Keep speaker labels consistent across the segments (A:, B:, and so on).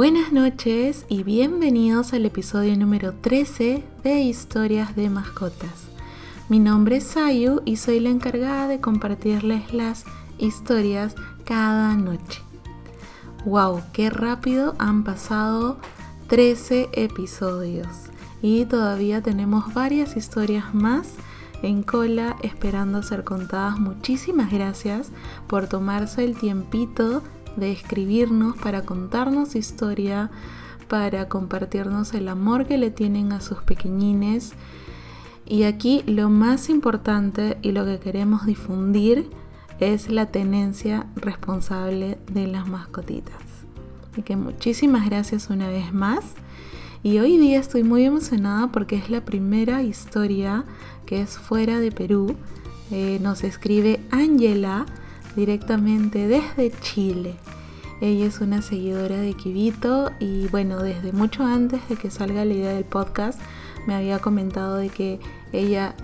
A: Buenas noches y bienvenidos al episodio número 13 de Historias de Mascotas. Mi nombre es Sayu y soy la encargada de compartirles las historias cada noche. ¡Wow! ¡Qué rápido han pasado 13 episodios! Y todavía tenemos varias historias más en cola esperando ser contadas. Muchísimas gracias por tomarse el tiempito de escribirnos para contarnos historia, para compartirnos el amor que le tienen a sus pequeñines. Y aquí lo más importante y lo que queremos difundir es la tenencia responsable de las mascotitas. Así que muchísimas gracias una vez más. Y hoy día estoy muy emocionada porque es la primera historia que es fuera de Perú. Eh, nos escribe Angela directamente desde Chile. Ella es una seguidora de Kibito y bueno, desde mucho antes de que salga la idea del podcast me había comentado de que ella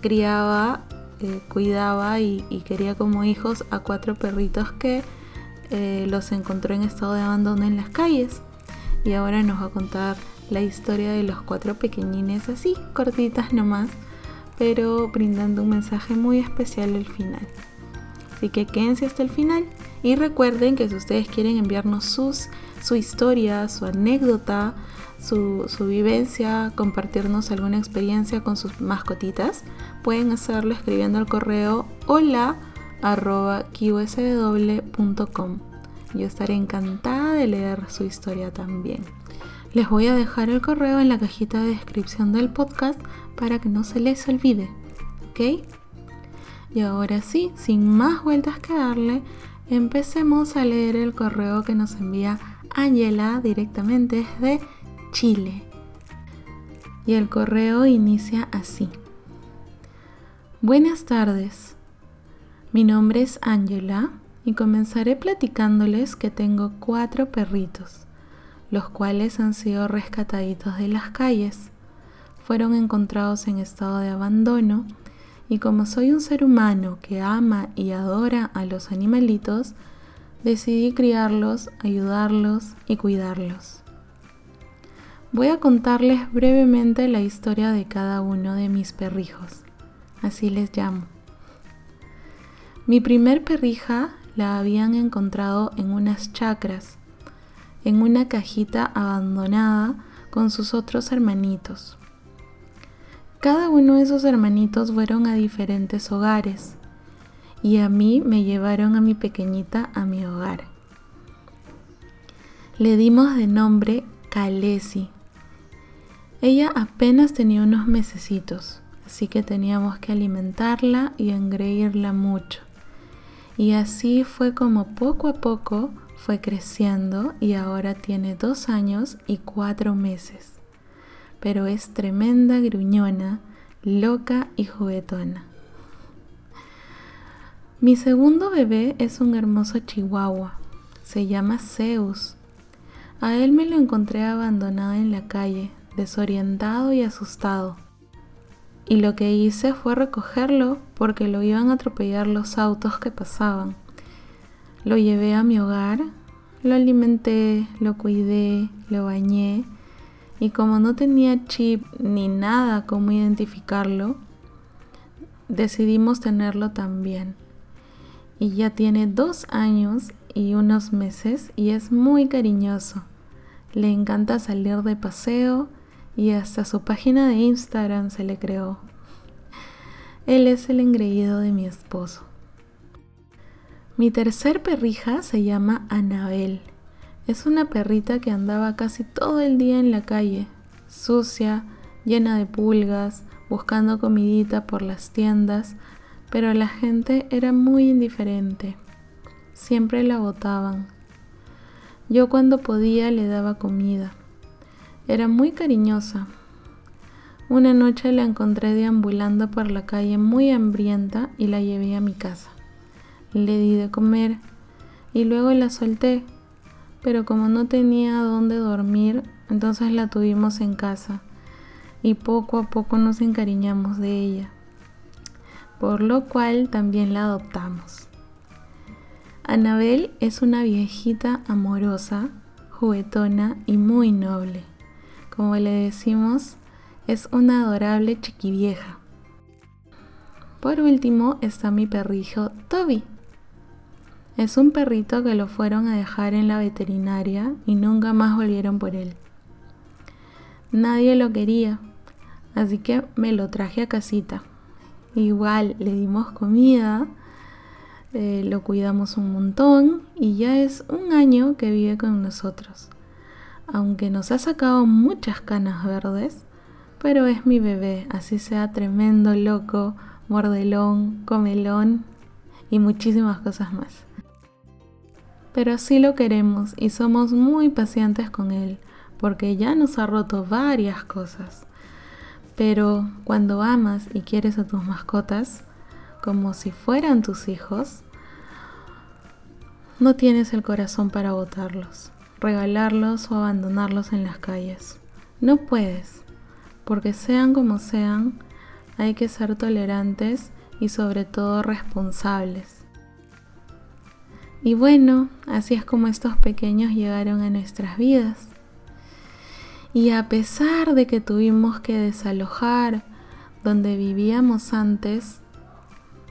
A: criaba, eh, cuidaba y, quería como hijos a cuatro perritos que eh, los encontró en estado de abandono en las calles. Y ahora nos va a contar la historia de los cuatro pequeñines así, cortitas nomás, pero brindando un mensaje muy especial al final. Así que quédense hasta el final y recuerden que si ustedes quieren enviarnos sus, su historia, su anécdota, su, vivencia, compartirnos alguna experiencia con sus mascotitas, pueden hacerlo escribiendo al correo hola Yo estaré encantada de leer su historia también. Les voy a dejar el correo en la cajita de descripción del podcast para que no se les olvide. ¿Ok? Y ahora sí, sin más vueltas que darle, empecemos a leer el correo que nos envía Angela directamente desde Chile. Y el correo inicia así. Buenas tardes. Mi nombre es Angela y comenzaré platicándoles que tengo cuatro perritos, los cuales han sido rescataditos de las calles. Fueron encontrados en estado de abandono y como soy un ser humano que ama y adora a los animalitos, decidí criarlos, ayudarlos y cuidarlos. Voy a contarles brevemente la historia de cada uno de mis perrijos, así les llamo. Mi primer perrija la habían encontrado en unas chacras, en una cajita abandonada con sus otros hermanitos. Cada uno de esos hermanitos fueron a diferentes hogares y a mí me llevaron a mi pequeñita a mi hogar. Le dimos de nombre Kalesi. Ella apenas tenía unos mesecitos, así que teníamos que alimentarla y engreírla mucho. Y así fue como poco a poco fue creciendo y ahora tiene dos años y cuatro meses pero es tremenda gruñona, loca y juguetona. Mi segundo bebé es un hermoso chihuahua. Se llama Zeus. A él me lo encontré abandonado en la calle, desorientado y asustado. Y lo que hice fue recogerlo porque lo iban a atropellar los autos que pasaban. Lo llevé a mi hogar, lo alimenté, lo cuidé, lo bañé y como no tenía chip ni nada como identificarlo, decidimos tenerlo también. Y ya tiene dos años y unos meses y es muy cariñoso. Le encanta salir de paseo y hasta su página de Instagram se le creó. Él es el engreído de mi esposo. Mi tercer perrija se llama Anabel es una perrita que andaba casi todo el día en la calle, sucia, llena de pulgas, buscando comidita por las tiendas, pero la gente era muy indiferente. Siempre la botaban. Yo cuando podía le daba comida. Era muy cariñosa. Una noche la encontré deambulando por la calle muy hambrienta y la llevé a mi casa. Le di de comer y luego la solté pero como no tenía dónde dormir, entonces la tuvimos en casa y poco a poco nos encariñamos de ella, por lo cual también la adoptamos. Anabel es una viejita amorosa, juguetona y muy noble. Como le decimos, es una adorable chiquivieja. Por último está mi perrijo Toby. Es un perrito que lo fueron a dejar en la veterinaria y nunca más volvieron por él. Nadie lo quería, así que me lo traje a casita. Igual le dimos comida, eh, lo cuidamos un montón y ya es un año que vive con nosotros. Aunque nos ha sacado muchas canas verdes, pero es mi bebé, así sea tremendo, loco, mordelón, comelón y muchísimas cosas más. Pero así lo queremos y somos muy pacientes con él, porque ya nos ha roto varias cosas. Pero cuando amas y quieres a tus mascotas, como si fueran tus hijos, no tienes el corazón para botarlos, regalarlos o abandonarlos en las calles. No puedes, porque sean como sean, hay que ser tolerantes y sobre todo responsables. Y bueno, así es como estos pequeños llegaron a nuestras vidas. Y a pesar de que tuvimos que desalojar donde vivíamos antes,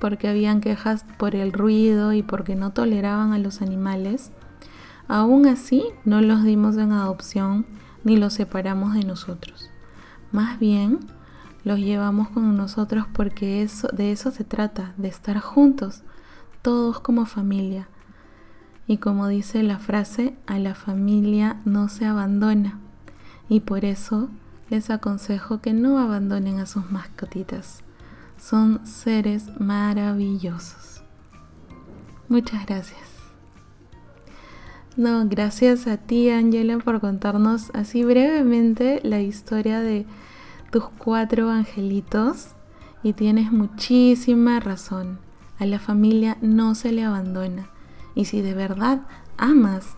A: porque habían quejas por el ruido y porque no toleraban a los animales, aún así no los dimos en adopción ni los separamos de nosotros. Más bien, los llevamos con nosotros porque eso, de eso se trata, de estar juntos, todos como familia. Y como dice la frase, a la familia no se abandona. Y por eso les aconsejo que no abandonen a sus mascotitas. Son seres maravillosos. Muchas gracias. No, gracias a ti, Angela, por contarnos así brevemente la historia de tus cuatro angelitos. Y tienes muchísima razón. A la familia no se le abandona. Y si de verdad amas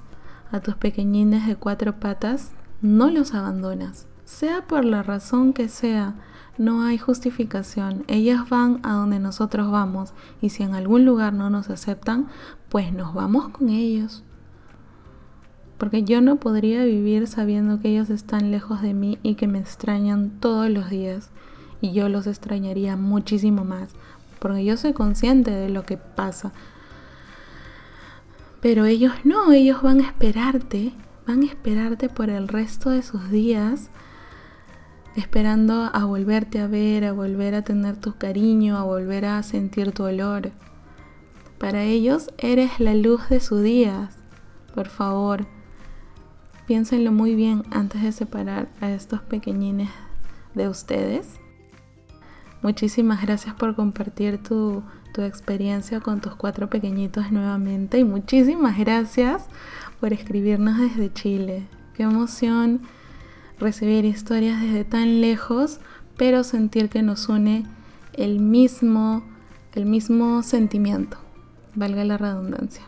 A: a tus pequeñines de cuatro patas, no los abandonas, sea por la razón que sea. No hay justificación. Ellas van a donde nosotros vamos y si en algún lugar no nos aceptan, pues nos vamos con ellos. Porque yo no podría vivir sabiendo que ellos están lejos de mí y que me extrañan todos los días. Y yo los extrañaría muchísimo más. Porque yo soy consciente de lo que pasa. Pero ellos no, ellos van a esperarte van a esperarte por el resto de sus días, esperando a volverte a ver, a volver a tener tu cariño, a volver a sentir tu olor. Para ellos eres la luz de sus días. Por favor, piénsenlo muy bien antes de separar a estos pequeñines de ustedes. Muchísimas gracias por compartir tu, tu experiencia con tus cuatro pequeñitos nuevamente y muchísimas gracias por escribirnos desde Chile. Qué emoción recibir historias desde tan lejos, pero sentir que nos une el mismo, el mismo sentimiento, valga la redundancia.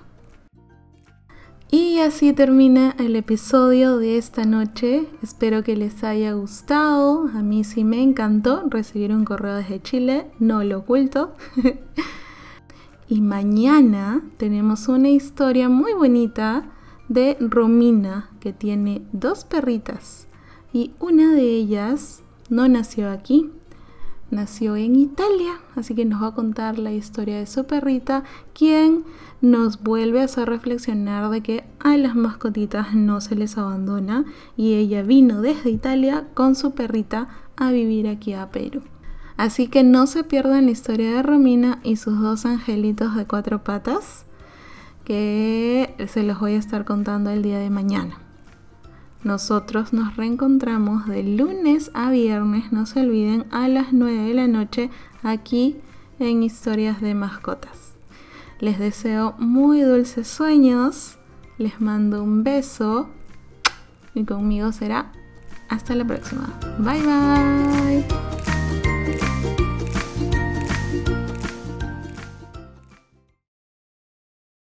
A: Y así termina el episodio de esta noche. Espero que les haya gustado. A mí sí me encantó recibir un correo desde Chile, no lo oculto. y mañana tenemos una historia muy bonita de Romina, que tiene dos perritas y una de ellas no nació aquí, nació en Italia, así que nos va a contar la historia de su perrita, quien nos vuelve a hacer reflexionar de que a las mascotitas no se les abandona y ella vino desde Italia con su perrita a vivir aquí a Perú. Así que no se pierdan la historia de Romina y sus dos angelitos de cuatro patas que se los voy a estar contando el día de mañana. Nosotros nos reencontramos de lunes a viernes, no se olviden, a las 9 de la noche aquí en Historias de Mascotas. Les deseo muy dulces sueños, les mando un beso y conmigo será hasta la próxima. Bye bye.